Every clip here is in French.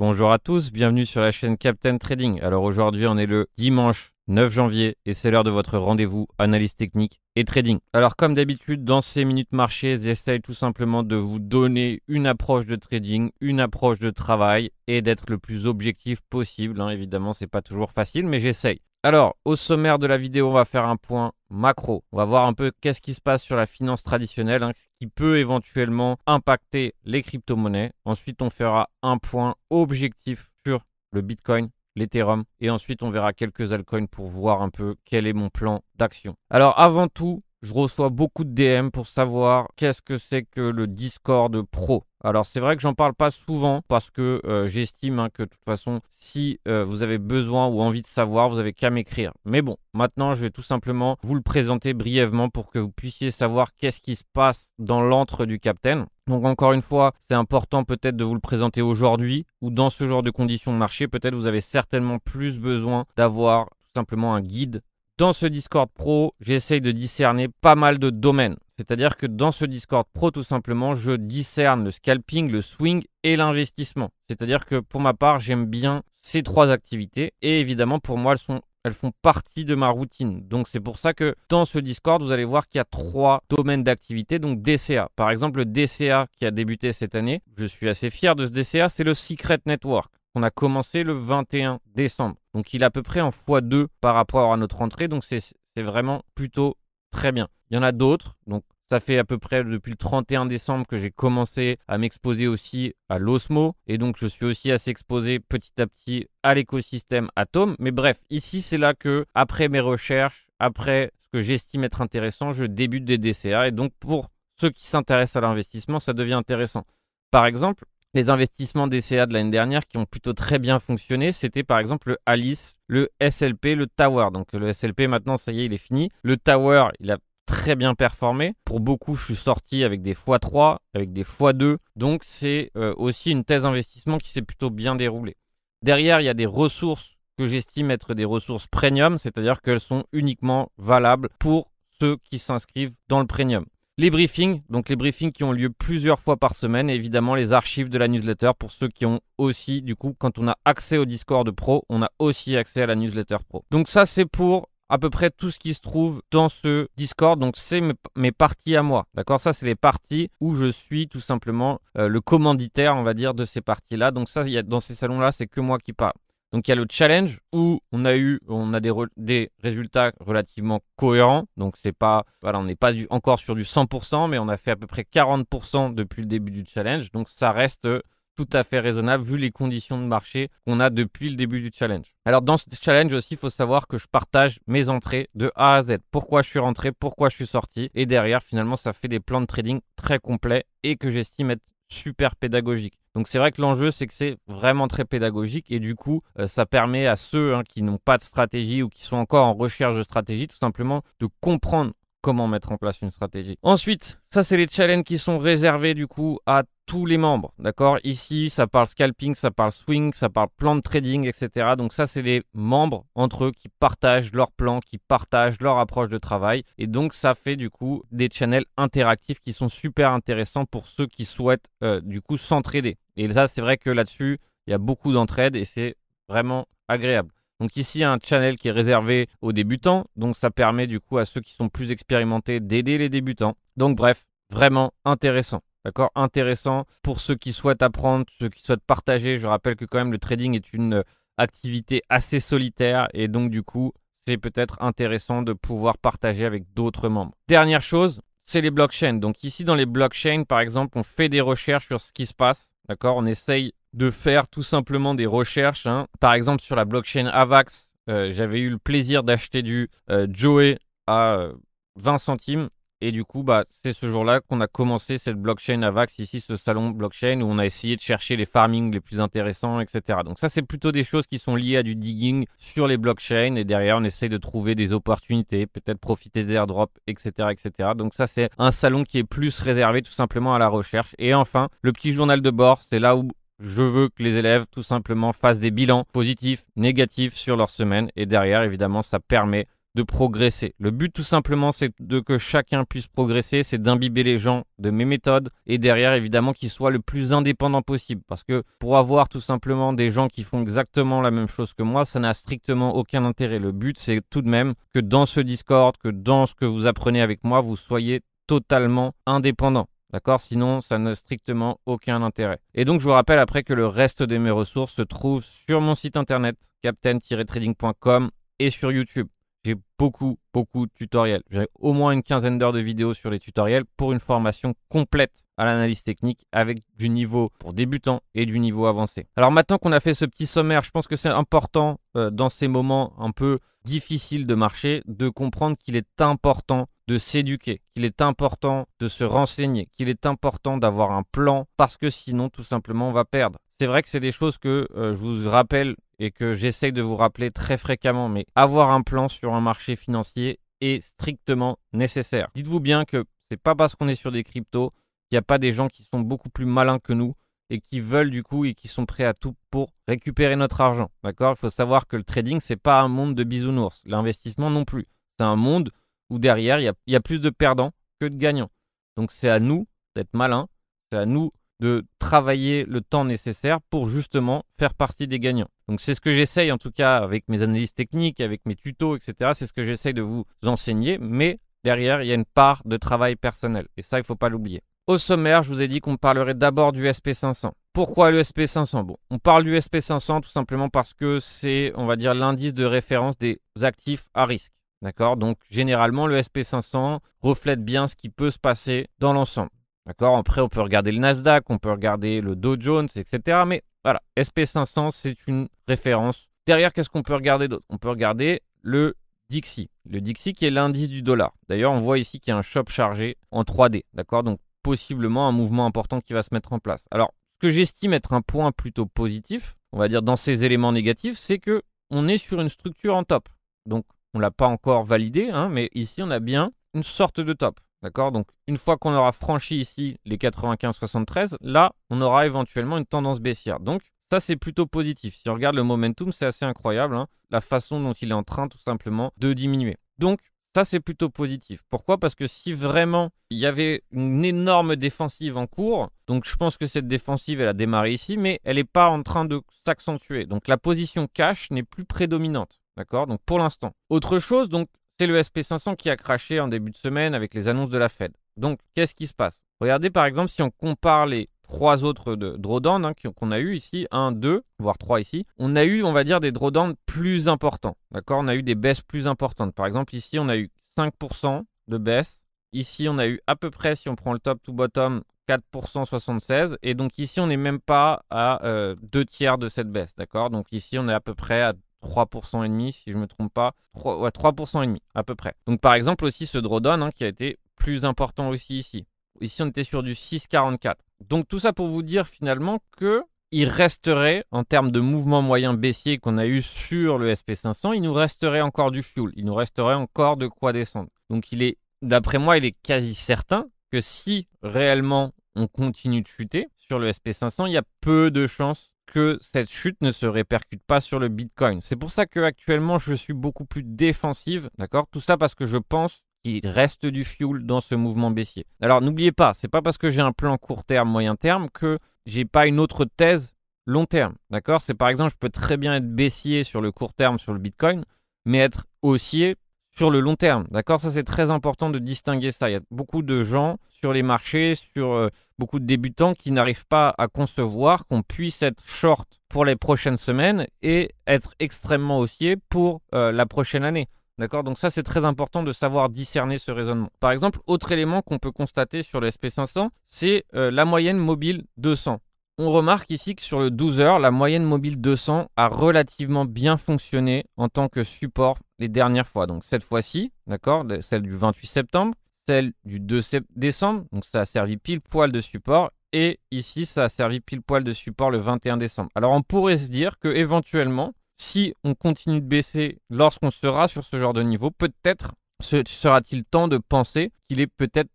Bonjour à tous, bienvenue sur la chaîne Captain Trading. Alors aujourd'hui on est le dimanche 9 janvier et c'est l'heure de votre rendez-vous analyse technique et trading. Alors comme d'habitude dans ces minutes marché, j'essaye tout simplement de vous donner une approche de trading, une approche de travail et d'être le plus objectif possible. Hein. Évidemment c'est pas toujours facile mais j'essaye. Alors, au sommaire de la vidéo, on va faire un point macro. On va voir un peu qu'est-ce qui se passe sur la finance traditionnelle, hein, qui peut éventuellement impacter les crypto-monnaies. Ensuite, on fera un point objectif sur le Bitcoin, l'Ethereum, et ensuite on verra quelques altcoins pour voir un peu quel est mon plan d'action. Alors, avant tout, je reçois beaucoup de DM pour savoir qu'est-ce que c'est que le Discord Pro. Alors c'est vrai que j'en parle pas souvent parce que euh, j'estime hein, que de toute façon si euh, vous avez besoin ou envie de savoir, vous avez qu'à m'écrire. Mais bon, maintenant je vais tout simplement vous le présenter brièvement pour que vous puissiez savoir qu'est-ce qui se passe dans l'antre du Captain. Donc encore une fois, c'est important peut-être de vous le présenter aujourd'hui ou dans ce genre de conditions de marché, peut-être vous avez certainement plus besoin d'avoir simplement un guide dans ce Discord Pro, j'essaye de discerner pas mal de domaines. C'est-à-dire que dans ce Discord Pro, tout simplement, je discerne le scalping, le swing et l'investissement. C'est-à-dire que pour ma part, j'aime bien ces trois activités. Et évidemment, pour moi, elles, font partie de ma routine. Donc c'est pour ça que dans ce Discord, vous allez voir qu'il y a trois domaines d'activité. Donc DCA. Par exemple, le DCA qui a débuté cette année, je suis assez fier de ce DCA, c'est le Secret Network. On a commencé le 21 décembre. Donc il est à peu près en x2 par rapport à notre entrée. Donc c'est vraiment plutôt très bien. Il y en a d'autres. Donc ça fait à peu près depuis le 31 décembre que j'ai commencé à m'exposer aussi à l'Osmo. Et donc je suis aussi assez exposé petit à petit à l'écosystème Atom. Mais bref, ici c'est là que, après mes recherches, après ce que j'estime être intéressant, je débute des DCA. Et donc pour ceux qui s'intéressent à l'investissement, ça devient intéressant. Par exemple, les investissements DCA de l'année dernière qui ont plutôt très bien fonctionné, c'était par exemple le Alice, le SLP, le Tower. Donc le SLP maintenant, ça y est, il est fini. Le Tower, il a très bien performé. Pour beaucoup, je suis sorti avec des x3, avec des x2. Donc c'est euh, aussi une thèse d'investissement qui s'est plutôt bien déroulée. Derrière, il y a des ressources que j'estime être des ressources premium, c'est-à-dire qu'elles sont uniquement valables pour ceux qui s'inscrivent dans le premium. Les briefings, donc les briefings qui ont lieu plusieurs fois par semaine, et évidemment les archives de la newsletter pour ceux qui ont aussi, du coup, quand on a accès au Discord Pro, on a aussi accès à la newsletter Pro. Donc ça, c'est pour à peu près tout ce qui se trouve dans ce Discord. Donc c'est mes, parties à moi. D'accord? Ça, c'est les parties où je suis tout simplement euh, le commanditaire, on va dire, de ces parties-là. Donc ça, y a, dans ces salons-là, c'est que moi qui parle. Donc il y a le challenge où on a eu, on a des, résultats relativement cohérents. Donc c'est pas, voilà, on n'est pas encore sur du 100%, mais on a fait à peu près 40% depuis le début du challenge. Donc ça reste tout à fait raisonnable vu les conditions de marché qu'on a depuis le début du challenge. Alors dans ce challenge aussi, il faut savoir que je partage mes entrées de A à Z. Pourquoi je suis rentré, pourquoi je suis sorti. Et derrière, finalement, ça fait des plans de trading très complets et que j'estime être super pédagogique. Donc c'est vrai que l'enjeu c'est que c'est vraiment très pédagogique et du coup euh, ça permet à ceux hein, qui n'ont pas de stratégie ou qui sont encore en recherche de stratégie tout simplement de comprendre comment mettre en place une stratégie. Ensuite, ça c'est les challenges qui sont réservés du coup à tous les membres, d'accord? Ici, ça parle scalping, ça parle swing, ça parle plan de trading, etc. Donc ça c'est les membres entre eux qui partagent leur plan, qui partagent leur approche de travail et donc ça fait du coup des channels interactifs qui sont super intéressants pour ceux qui souhaitent euh, du coup s'entraider. Et ça c'est vrai que là-dessus, il y a beaucoup d'entraide et c'est vraiment agréable. Donc ici, un channel qui est réservé aux débutants. Donc ça permet du coup à ceux qui sont plus expérimentés d'aider les débutants. Donc bref, vraiment intéressant. D'accord? Intéressant pour ceux qui souhaitent apprendre, ceux qui souhaitent partager. Je rappelle que quand même le trading est une activité assez solitaire et donc du coup, c'est peut-être intéressant de pouvoir partager avec d'autres membres. Dernière chose, c'est les blockchains. Donc ici dans les blockchains, par exemple, on fait des recherches sur ce qui se passe. D'accord? On essaye de faire tout simplement des recherches. Hein. Par exemple, sur la blockchain Avax, euh, j'avais eu le plaisir d'acheter du euh, Joey à 20 euh, centimes. Et du coup, bah, c'est ce jour-là qu'on a commencé cette blockchain Avax, ici, ce salon blockchain, où on a essayé de chercher les farming les plus intéressants, etc. Donc ça, c'est plutôt des choses qui sont liées à du digging sur les blockchains. Et derrière, on essaye de trouver des opportunités, peut-être profiter des airdrops, etc., etc. Donc ça, c'est un salon qui est plus réservé tout simplement à la recherche. Et enfin, le petit journal de bord, c'est là où je veux que les élèves tout simplement fassent des bilans positifs, négatifs sur leur semaine et derrière évidemment ça permet de progresser. Le but tout simplement c'est de que chacun puisse progresser, c'est d'imbiber les gens de mes méthodes et derrière évidemment qu'ils soient le plus indépendants possible. Parce que pour avoir tout simplement des gens qui font exactement la même chose que moi, ça n'a strictement aucun intérêt. Le but c'est tout de même que dans ce Discord, que dans ce que vous apprenez avec moi, vous soyez totalement indépendant. D'accord? Sinon, ça n'a strictement aucun intérêt. Et donc, je vous rappelle après que le reste de mes ressources se trouve sur mon site internet, captain-trading.com et sur YouTube. J'ai beaucoup, beaucoup de tutoriels. J'ai au moins une quinzaine d'heures de vidéos sur les tutoriels pour une formation complète à l'analyse technique avec du niveau pour débutants et du niveau avancé. Alors maintenant qu'on a fait ce petit sommaire, je pense que c'est important euh, dans ces moments un peu difficiles de marché de comprendre qu'il est important de s'éduquer, qu'il est important de se renseigner, qu'il est important d'avoir un plan parce que sinon tout simplement on va perdre. C'est vrai que c'est des choses que euh, je vous rappelle et que j'essaye de vous rappeler très fréquemment, mais avoir un plan sur un marché financier est strictement nécessaire. Dites-vous bien que c'est pas parce qu'on est sur des cryptos qu'il n'y a pas des gens qui sont beaucoup plus malins que nous et qui veulent du coup et qui sont prêts à tout pour récupérer notre argent. D'accord? Il faut savoir que le trading, c'est pas un monde de bisounours. L'investissement non plus. C'est un monde où derrière, il y, a, plus de perdants que de gagnants. Donc c'est à nous d'être malins, c'est à nous de travailler le temps nécessaire pour justement faire partie des gagnants. Donc c'est ce que j'essaye en tout cas avec mes analyses techniques, avec mes tutos, etc. C'est ce que j'essaye de vous enseigner, mais derrière, il y a une part de travail personnel. Et ça, il ne faut pas l'oublier. Au sommaire, je vous ai dit qu'on parlerait d'abord du SP500. Pourquoi le SP500 Bon, on parle du SP500 tout simplement parce que c'est, on va dire, l'indice de référence des actifs à risque. D'accord? Donc généralement, le SP500 reflète bien ce qui peut se passer dans l'ensemble. D'accord? Après, on peut regarder le Nasdaq, on peut regarder le Dow Jones, etc. Mais voilà, SP500, c'est une référence. Derrière, qu'est-ce qu'on peut regarder d'autre? On peut regarder le Dixie. Le Dixie qui est l'indice du dollar. D'ailleurs, on voit ici qu'il y a un shop chargé en 3D. D'accord? Donc, possiblement un mouvement important qui va se mettre en place. Alors, ce que j'estime être un point plutôt positif, on va dire dans ces éléments négatifs, c'est que on est sur une structure en top. Donc, on ne l'a pas encore validé, hein, mais ici, on a bien une sorte de top. D'accord? Donc, une fois qu'on aura franchi ici les 95-73, là, on aura éventuellement une tendance baissière. Donc, ça, c'est plutôt positif. Si on regarde le momentum, c'est assez incroyable, hein, la façon dont il est en train tout simplement de diminuer. Donc, ça, c'est plutôt positif. Pourquoi? Parce que si vraiment il y avait une énorme défensive en cours, donc je pense que cette défensive, elle a démarré ici, mais elle n'est pas en train de s'accentuer. Donc la position cash n'est plus prédominante. D'accord? Donc pour l'instant. Autre chose, donc c'est le SP500 qui a craché en début de semaine avec les annonces de la Fed. Donc qu'est-ce qui se passe? Regardez par exemple si on compare les trois autres de drawdown hein, qu'on a eu ici, un, deux, voire trois ici, on a eu, on va dire, des drawdowns plus importants. D'accord? On a eu des baisses plus importantes. Par exemple, ici, on a eu 5% de baisse. Ici, on a eu à peu près, si on prend le top to bottom, 4% 76. Et donc ici, on n'est même pas à euh, deux tiers de cette baisse. D'accord? Donc ici, on est à peu près à 3% et demi, si je ne me trompe pas. 3, ouais, 3% et demi, à peu près. Donc par exemple aussi ce drawdown hein, qui a été plus important aussi ici. Ici on était sur du 6,44. Donc tout ça pour vous dire finalement que il resterait, en termes de mouvement moyen baissier qu'on a eu sur le SP500, il nous resterait encore du fuel, il nous resterait encore de quoi descendre. Donc il est, d'après moi, il est quasi certain que si réellement on continue de chuter sur le SP500, il y a peu de chances que cette chute ne se répercute pas sur le Bitcoin. C'est pour ça que actuellement je suis beaucoup plus défensive, d'accord? Tout ça parce que je pense qu'il reste du fuel dans ce mouvement baissier. Alors n'oubliez pas, c'est pas parce que j'ai un plan court terme, moyen terme que j'ai pas une autre thèse long terme, d'accord? C'est par exemple, je peux très bien être baissier sur le court terme sur le Bitcoin, mais être haussier sur le long terme. D'accord? Ça, c'est très important de distinguer ça. Il y a beaucoup de gens sur les marchés, sur euh, beaucoup de débutants qui n'arrivent pas à concevoir qu'on puisse être short pour les prochaines semaines et être extrêmement haussier pour euh, la prochaine année. D'accord? Donc ça, c'est très important de savoir discerner ce raisonnement. Par exemple, autre élément qu'on peut constater sur le SP500, c'est euh, la moyenne mobile 200. On remarque ici que sur le 12 heures, la moyenne mobile 200 a relativement bien fonctionné en tant que support les dernières fois. Donc cette fois-ci, d'accord, celle du 28 septembre, celle du 2 décembre, donc ça a servi pile poil de support. Et ici, ça a servi pile poil de support le 21 décembre. Alors on pourrait se dire que éventuellement, si on continue de baisser lorsqu'on sera sur ce genre de niveau, peut-être sera-t-il temps de penser qu'il est peut-être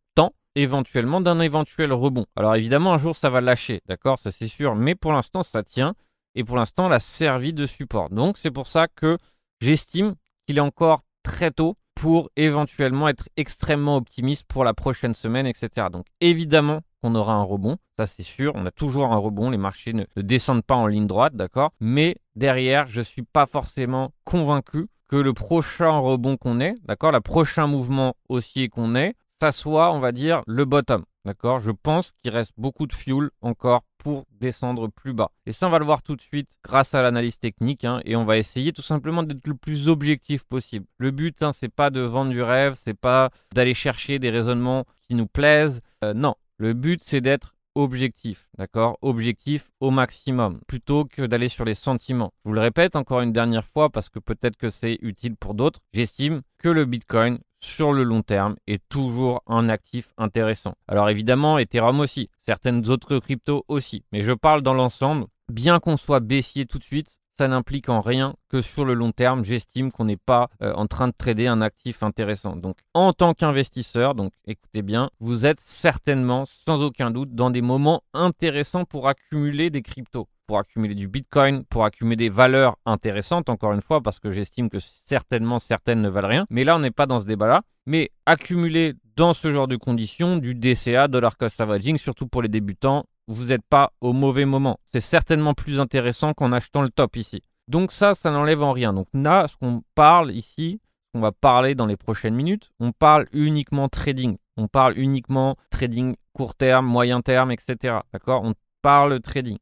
éventuellement d'un éventuel rebond. Alors évidemment, un jour, ça va lâcher, d'accord Ça c'est sûr, mais pour l'instant, ça tient. Et pour l'instant, elle a servi de support. Donc c'est pour ça que j'estime qu'il est encore très tôt pour éventuellement être extrêmement optimiste pour la prochaine semaine, etc. Donc évidemment qu'on aura un rebond, ça c'est sûr, on a toujours un rebond, les marchés ne, descendent pas en ligne droite, d'accord Mais derrière, je ne suis pas forcément convaincu que le prochain rebond qu'on ait, d'accord, le prochain mouvement haussier qu'on ait, ça soit, on va dire, le bottom. D'accord? Je pense qu'il reste beaucoup de fuel encore pour descendre plus bas. Et ça, on va le voir tout de suite grâce à l'analyse technique. Hein, et on va essayer tout simplement d'être le plus objectif possible. Le but, hein, c'est pas de vendre du rêve, c'est pas d'aller chercher des raisonnements qui nous plaisent. Euh, non, le but, c'est d'être objectif, d'accord? Objectif au maximum, plutôt que d'aller sur les sentiments. Je vous le répète encore une dernière fois parce que peut-être que c'est utile pour d'autres. J'estime que le Bitcoin sur le long terme est toujours un actif intéressant. Alors évidemment, Ethereum aussi, certaines autres cryptos aussi, mais je parle dans l'ensemble. Bien qu'on soit baissier tout de suite, ça n'implique en rien que sur le long terme, j'estime qu'on n'est pas euh, en train de trader un actif intéressant. Donc, en tant qu'investisseur, donc écoutez bien, vous êtes certainement, sans aucun doute, dans des moments intéressants pour accumuler des cryptos pour accumuler du Bitcoin, pour accumuler des valeurs intéressantes, encore une fois, parce que j'estime que certainement certaines ne valent rien. Mais là, on n'est pas dans ce débat-là. Mais accumuler dans ce genre de conditions du DCA, Dollar Cost Averaging, surtout pour les débutants, vous n'êtes pas au mauvais moment. C'est certainement plus intéressant qu'en achetant le top ici. Donc ça, ça n'enlève en rien. Donc là, ce qu'on parle ici, on va parler dans les prochaines minutes, on parle uniquement trading. On parle uniquement trading court terme, moyen terme, etc. D'accord? On parle trading.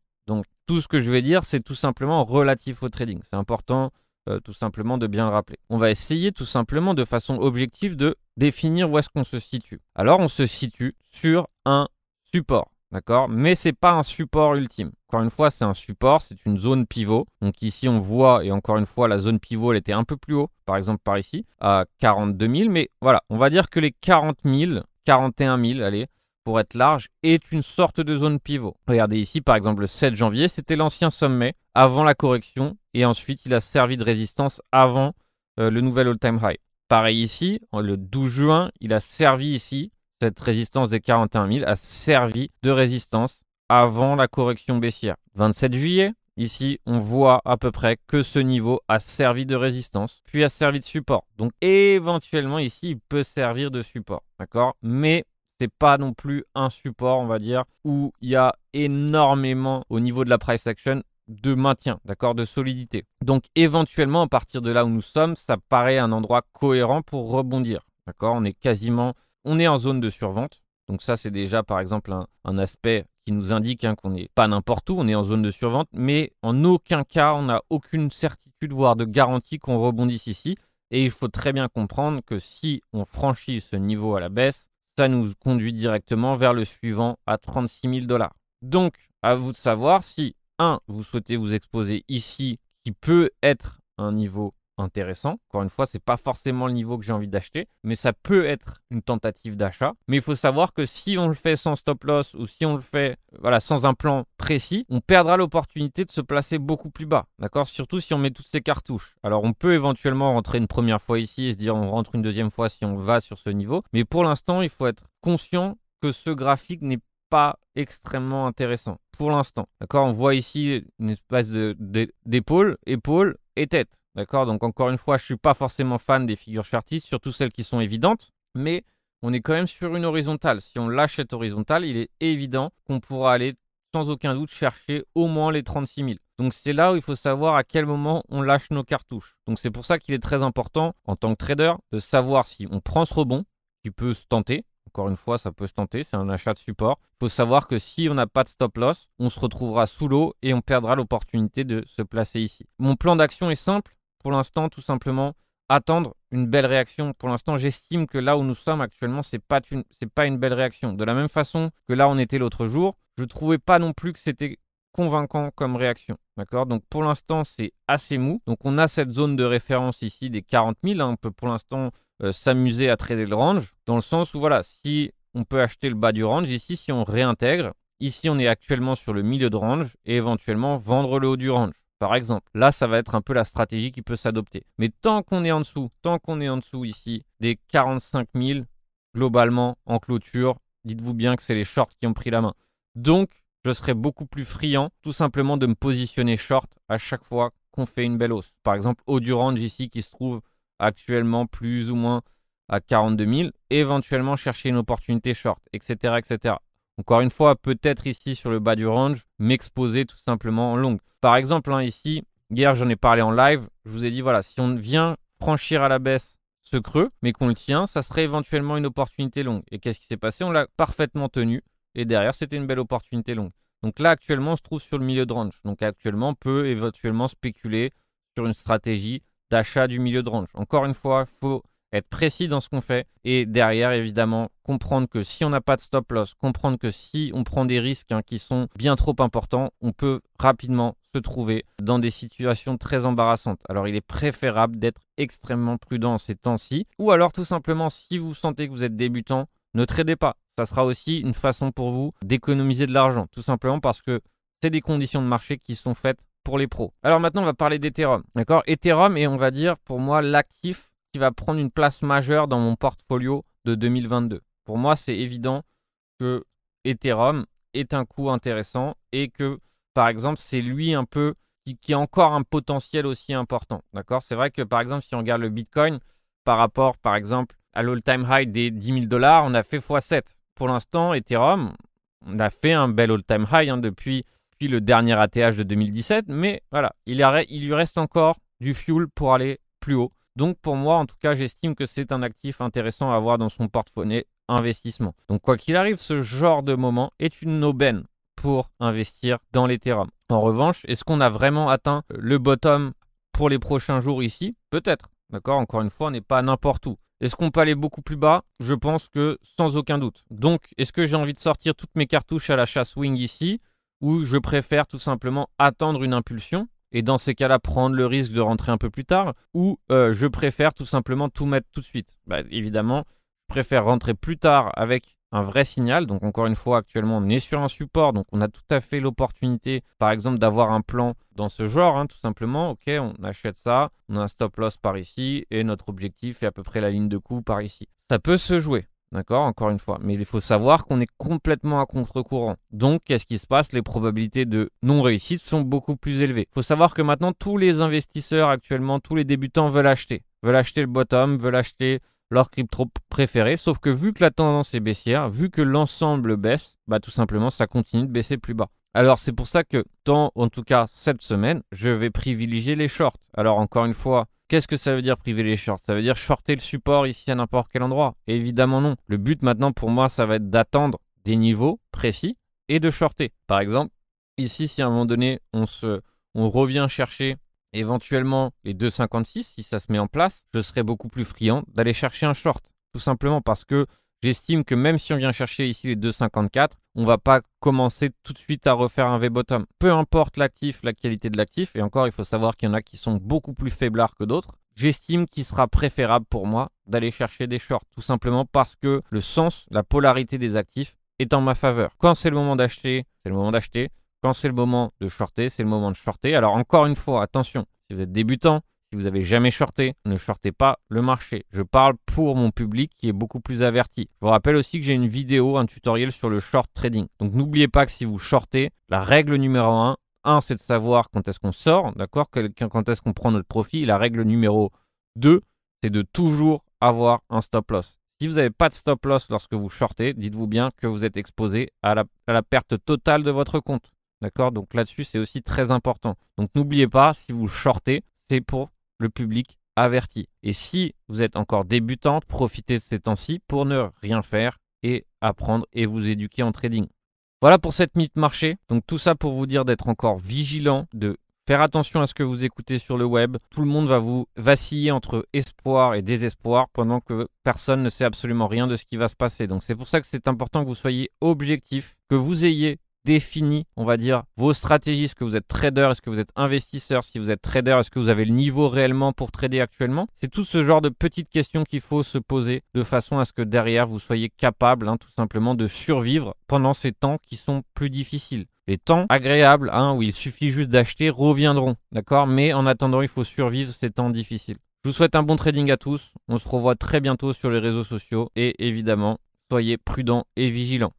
Tout ce que je vais dire, c'est tout simplement relatif au trading. C'est important euh, tout simplement de bien le rappeler. On va essayer tout simplement de façon objective de définir où est-ce qu'on se situe. Alors on se situe sur un support. D'accord? Mais c'est pas un support ultime. Encore une fois, c'est un support, c'est une zone pivot. Donc ici, on voit, et encore une fois, la zone pivot, elle était un peu plus haut, par exemple par ici, à 42 000. Mais voilà, on va dire que les 40 000, 41 000, allez, pour être large, est une sorte de zone pivot. Regardez ici, par exemple, le 7 janvier, c'était l'ancien sommet avant la correction, et ensuite il a servi de résistance avant euh, le nouvel all-time high. Pareil ici, le 12 juin, il a servi ici, cette résistance des 41 000 a servi de résistance avant la correction baissière. 27 juillet, Ici, on voit à peu près que ce niveau a servi de résistance, puis a servi de support. Donc éventuellement ici, il peut servir de support, d'accord? Mais c'est pas non plus un support, on va dire, où il y a énormément au niveau de la price action de maintien, d'accord, de solidité. Donc éventuellement, à partir de là où nous sommes, ça paraît un endroit cohérent pour rebondir, d'accord On est quasiment, on est en zone de survente. Donc ça, c'est déjà par exemple un, aspect qui nous indique hein, qu'on n'est pas n'importe où, on est en zone de survente, mais en aucun cas, on n'a aucune certitude, voire de garantie qu'on rebondisse ici. Et il faut très bien comprendre que si on franchit ce niveau à la baisse, ça nous conduit directement vers le suivant à 36 000 dollars. Donc, à vous de savoir si, 1, vous souhaitez vous exposer ici, qui peut être un niveau intéressant. Encore une fois, ce n'est pas forcément le niveau que j'ai envie d'acheter, mais ça peut être une tentative d'achat. Mais il faut savoir que si on le fait sans stop loss ou si on le fait voilà, sans un plan précis, on perdra l'opportunité de se placer beaucoup plus bas. D'accord? Surtout si on met toutes ces cartouches. Alors on peut éventuellement rentrer une première fois ici et se dire on rentre une deuxième fois si on va sur ce niveau. Mais pour l'instant, il faut être conscient que ce graphique n'est pas extrêmement intéressant pour l'instant. D'accord? On voit ici une espèce d'épaule, épaule et tête. D'accord? Donc encore une fois, je suis pas forcément fan des figures chartistes, surtout celles qui sont évidentes, mais on est quand même sur une horizontale. Si on lâche cette horizontale, il est évident qu'on pourra aller sans aucun doute chercher au moins les 36 000. Donc c'est là où il faut savoir à quel moment on lâche nos cartouches. Donc c'est pour ça qu'il est très important en tant que trader de savoir si on prend ce rebond qui peut se tenter, encore une fois, ça peut se tenter, c'est un achat de support. Il faut savoir que si on n'a pas de stop loss, on se retrouvera sous l'eau et on perdra l'opportunité de se placer ici. Mon plan d'action est simple. Pour l'instant, tout simplement, attendre une belle réaction. Pour l'instant, j'estime que là où nous sommes actuellement, c'est pas pas une belle réaction. De la même façon que là, on était l'autre jour, je trouvais pas non plus que c'était convaincant comme réaction. D'accord? Donc pour l'instant, c'est assez mou. Donc on a cette zone de référence ici des 40 000. Hein. On peut pour l'instant euh, s'amuser à trader le range, dans le sens où voilà, si on peut acheter le bas du range, ici si on réintègre, ici on est actuellement sur le milieu de range et éventuellement vendre le haut du range. Par exemple, là, ça va être un peu la stratégie qui peut s'adopter. Mais tant qu'on est en dessous, tant qu'on est en dessous ici des 45 000, globalement, en clôture, dites-vous bien que c'est les shorts qui ont pris la main. Donc, je serais beaucoup plus friand, tout simplement, de me positionner short à chaque fois qu'on fait une belle hausse. Par exemple, haut du range ici qui se trouve actuellement plus ou moins à 42 000, éventuellement chercher une opportunité short, etc. etc. Encore une fois, peut-être ici sur le bas du range, m'exposer tout simplement en long. Par exemple, hein, ici, hier j'en ai parlé en live, je vous ai dit, voilà, si on vient franchir à la baisse ce creux, mais qu'on le tient, ça serait éventuellement une opportunité longue. Et qu'est-ce qui s'est passé? On l'a parfaitement tenu, et derrière, c'était une belle opportunité longue. Donc là, actuellement, on se trouve sur le milieu de range. Donc actuellement, on peut éventuellement spéculer sur une stratégie d'achat du milieu de range. Encore une fois, il faut être précis dans ce qu'on fait et derrière évidemment comprendre que si on n'a pas de stop loss, comprendre que si on prend des risques hein, qui sont bien trop importants, on peut rapidement se trouver dans des situations très embarrassantes. Alors il est préférable d'être extrêmement prudent en ces temps-ci ou alors tout simplement si vous sentez que vous êtes débutant, ne tradez pas. Ça sera aussi une façon pour vous d'économiser de l'argent, tout simplement parce que c'est des conditions de marché qui sont faites pour les pros. Alors maintenant, on va parler d'Ethereum. D'accord? Ethereum est, on va dire, pour moi, l'actif qui va prendre une place majeure dans mon portfolio de 2022. Pour moi, c'est évident que Ethereum est un coût intéressant et que, par exemple, c'est lui un peu qui, qui, a encore un potentiel aussi important. D'accord? C'est vrai que, par exemple, si on regarde le Bitcoin par rapport, par exemple, à l'all-time high des 10 000 dollars, on a fait x7. Pour l'instant, Ethereum, on a fait un bel all-time high hein, depuis le dernier ATH de 2017, mais voilà, il, il lui reste encore du fuel pour aller plus haut. Donc pour moi, en tout cas, j'estime que c'est un actif intéressant à avoir dans son portefeuille investissement. Donc quoi qu'il arrive, ce genre de moment est une aubaine pour investir dans l'Ethereum. En revanche, est-ce qu'on a vraiment atteint le bottom pour les prochains jours ici? Peut-être. D'accord? Encore une fois, on n'est pas n'importe où. Est-ce qu'on peut aller beaucoup plus bas? Je pense que sans aucun doute. Donc, est-ce que j'ai envie de sortir toutes mes cartouches à la chasse wing ici? Ou je préfère tout simplement attendre une impulsion et dans ces cas-là prendre le risque de rentrer un peu plus tard, ou euh, je préfère tout simplement tout mettre tout de suite. Bah, évidemment, je préfère rentrer plus tard avec un vrai signal. Donc encore une fois, actuellement, on est sur un support, donc on a tout à fait l'opportunité, par exemple, d'avoir un plan dans ce genre, hein, tout simplement. Ok, on achète ça, on a un stop loss par ici, et notre objectif est à peu près la ligne de coup par ici. Ça peut se jouer. D'accord Encore une fois. Mais il faut savoir qu'on est complètement à contre-courant. Donc, qu'est-ce qui se passe? Les probabilités de non-réussite sont beaucoup plus élevées. Il faut savoir que maintenant, tous les investisseurs actuellement, tous les débutants veulent acheter. Veulent acheter le bottom, veulent acheter leur crypto préféré. Sauf que vu que la tendance est baissière, vu que l'ensemble baisse, bah tout simplement, ça continue de baisser plus bas. Alors c'est pour ça que, dans, en tout cas cette semaine, je vais privilégier les shorts. Alors encore une fois, Qu'est-ce que ça veut dire priver les shorts? Ça veut dire shorter le support ici à n'importe quel endroit Évidemment non. Le but maintenant pour moi, ça va être d'attendre des niveaux précis et de shorter. Par exemple, ici, si à un moment donné, on, se, on revient chercher éventuellement les 2,56, si ça se met en place, je serai beaucoup plus friand d'aller chercher un short. Tout simplement parce que j'estime que même si on vient chercher ici les 2,54, on va pas commencer tout de suite à refaire un V-bottom. Peu importe l'actif, la qualité de l'actif, et encore il faut savoir qu'il y en a qui sont beaucoup plus faiblards que d'autres, j'estime qu'il sera préférable pour moi d'aller chercher des shorts, tout simplement parce que le sens, la polarité des actifs est en ma faveur. Quand c'est le moment d'acheter, c'est le moment d'acheter. Quand c'est le moment de shorter, c'est le moment de shorter. Alors encore une fois, attention, si vous êtes débutant, si vous avez jamais shorté, ne shortez pas le marché. Je parle pour mon public qui est beaucoup plus averti. Je vous rappelle aussi que j'ai une vidéo, un tutoriel sur le short trading. Donc n'oubliez pas que si vous shortez, la règle numéro 1, 1 c'est de savoir quand est-ce qu'on sort, d'accord? Quand est-ce qu'on prend notre profit. la règle numéro 2, c'est de toujours avoir un stop loss. Si vous n'avez pas de stop loss lorsque vous shortez, dites-vous bien que vous êtes exposé à la, à la perte totale de votre compte. D'accord? Donc là-dessus, c'est aussi très important. Donc n'oubliez pas, si vous shortez, c'est pour le public averti. Et si vous êtes encore débutante, profitez de ces temps-ci pour ne rien faire et apprendre et vous éduquer en trading. Voilà pour cette minute marché. Donc tout ça pour vous dire d'être encore vigilant, de faire attention à ce que vous écoutez sur le web. Tout le monde va vous vaciller entre espoir et désespoir pendant que personne ne sait absolument rien de ce qui va se passer. Donc c'est pour ça que c'est important que vous soyez objectif, que vous ayez défini, on va dire, vos stratégies. Est-ce que vous êtes trader Est-ce que vous êtes investisseur Si vous êtes trader, est-ce que vous avez le niveau réellement pour trader actuellement? C'est tout ce genre de petites questions qu'il faut se poser de façon à ce que derrière, vous soyez capable hein, tout simplement de survivre pendant ces temps qui sont plus difficiles. Les temps agréables, hein, où il suffit juste d'acheter, reviendront, d'accord? Mais en attendant, il faut survivre ces temps difficiles. Je vous souhaite un bon trading à tous. On se revoit très bientôt sur les réseaux sociaux et évidemment, soyez prudents et vigilants.